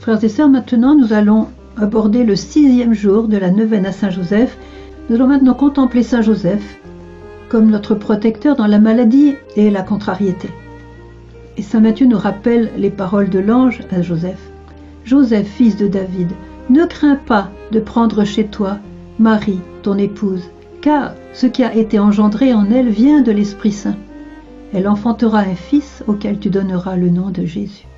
Frères et sœurs, maintenant nous allons aborder le sixième jour de la neuvaine à Saint Joseph. Nous allons maintenant contempler Saint Joseph comme notre protecteur dans la maladie et la contrariété. Et Saint Matthieu nous rappelle les paroles de l'ange à Joseph. Joseph, fils de David, ne crains pas de prendre chez toi Marie, ton épouse, car ce qui a été engendré en elle vient de l'Esprit Saint. Elle enfantera un fils auquel tu donneras le nom de Jésus.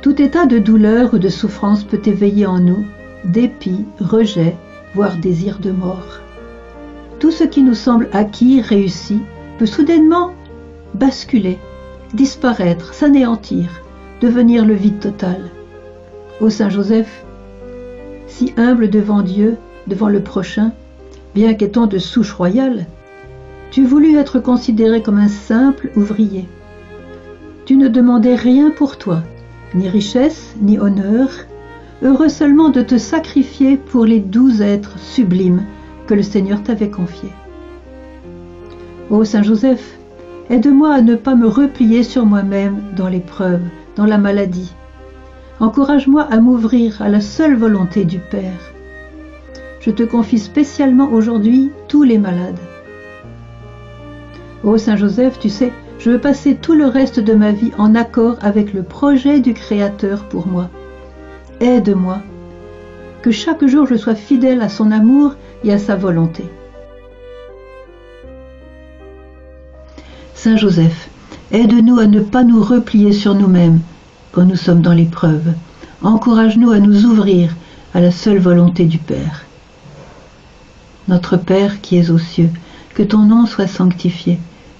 Tout état de douleur ou de souffrance peut éveiller en nous dépit, rejet, voire désir de mort. Tout ce qui nous semble acquis, réussi, peut soudainement basculer, disparaître, s'anéantir, devenir le vide total. Ô Saint Joseph, si humble devant Dieu, devant le prochain, bien qu'étant de souche royale, tu voulus être considéré comme un simple ouvrier. Tu ne demandais rien pour toi, ni richesse, ni honneur, heureux seulement de te sacrifier pour les douze êtres sublimes que le Seigneur t'avait confiés. Ô Saint Joseph, aide-moi à ne pas me replier sur moi-même dans l'épreuve, dans la maladie. Encourage-moi à m'ouvrir à la seule volonté du Père. Je te confie spécialement aujourd'hui tous les malades. Ô Saint Joseph, tu sais, je veux passer tout le reste de ma vie en accord avec le projet du Créateur pour moi. Aide-moi, que chaque jour je sois fidèle à son amour et à sa volonté. Saint Joseph, aide-nous à ne pas nous replier sur nous-mêmes quand nous sommes dans l'épreuve. Encourage-nous à nous ouvrir à la seule volonté du Père. Notre Père qui es aux cieux, que ton nom soit sanctifié,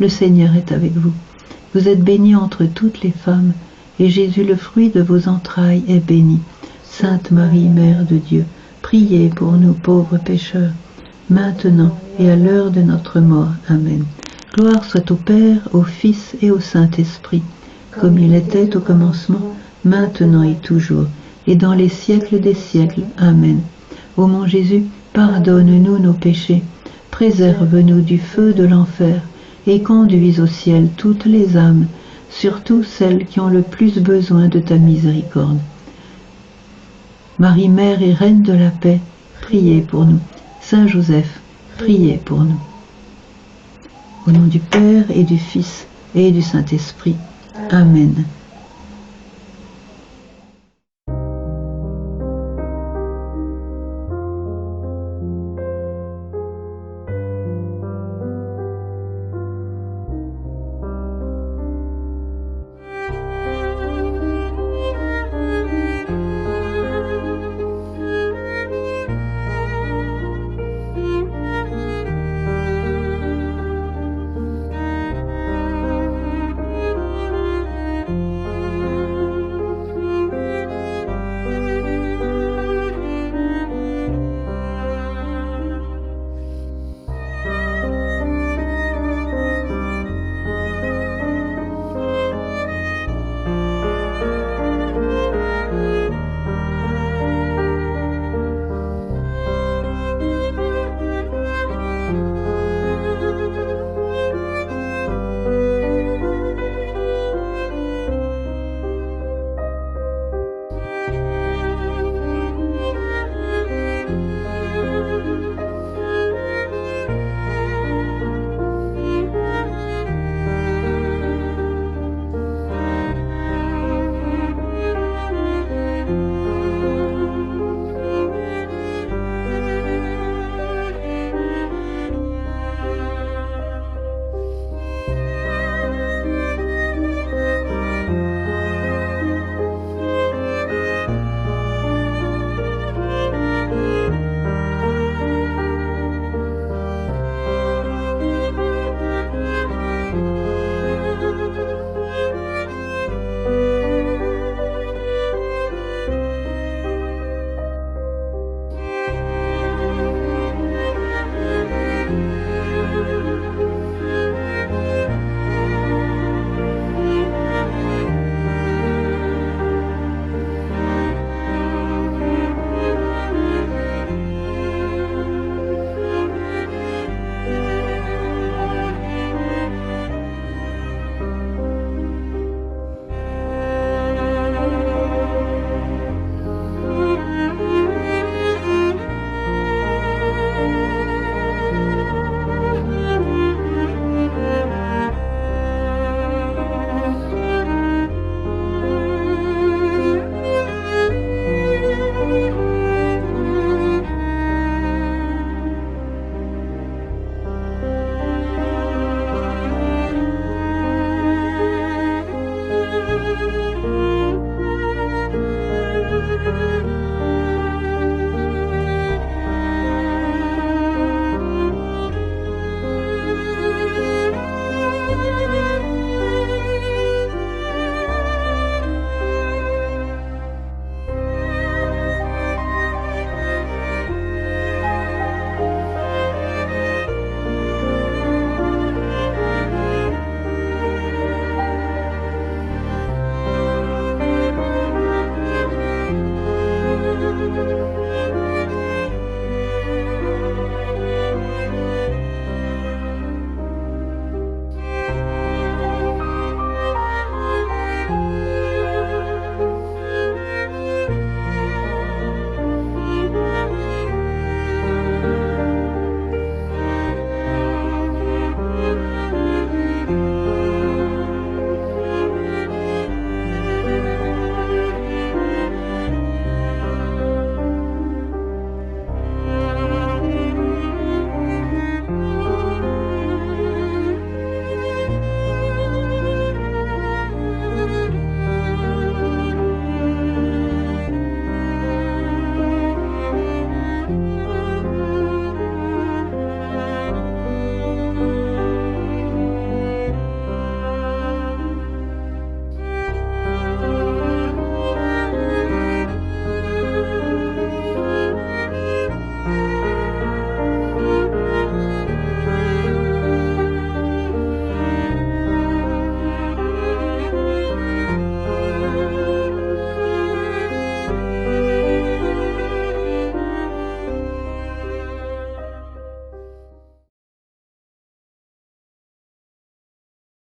Le Seigneur est avec vous. Vous êtes bénie entre toutes les femmes, et Jésus, le fruit de vos entrailles, est béni. Sainte Marie, Mère de Dieu, priez pour nous pauvres pécheurs, maintenant et à l'heure de notre mort. Amen. Gloire soit au Père, au Fils et au Saint-Esprit, comme il était au commencement, maintenant et toujours, et dans les siècles des siècles. Amen. Ô mon Jésus, pardonne-nous nos péchés, préserve-nous du feu de l'enfer, et conduis au ciel toutes les âmes, surtout celles qui ont le plus besoin de ta miséricorde. Marie Mère et Reine de la paix, priez pour nous. Saint Joseph, priez pour nous. Au nom du Père et du Fils et du Saint-Esprit. Amen.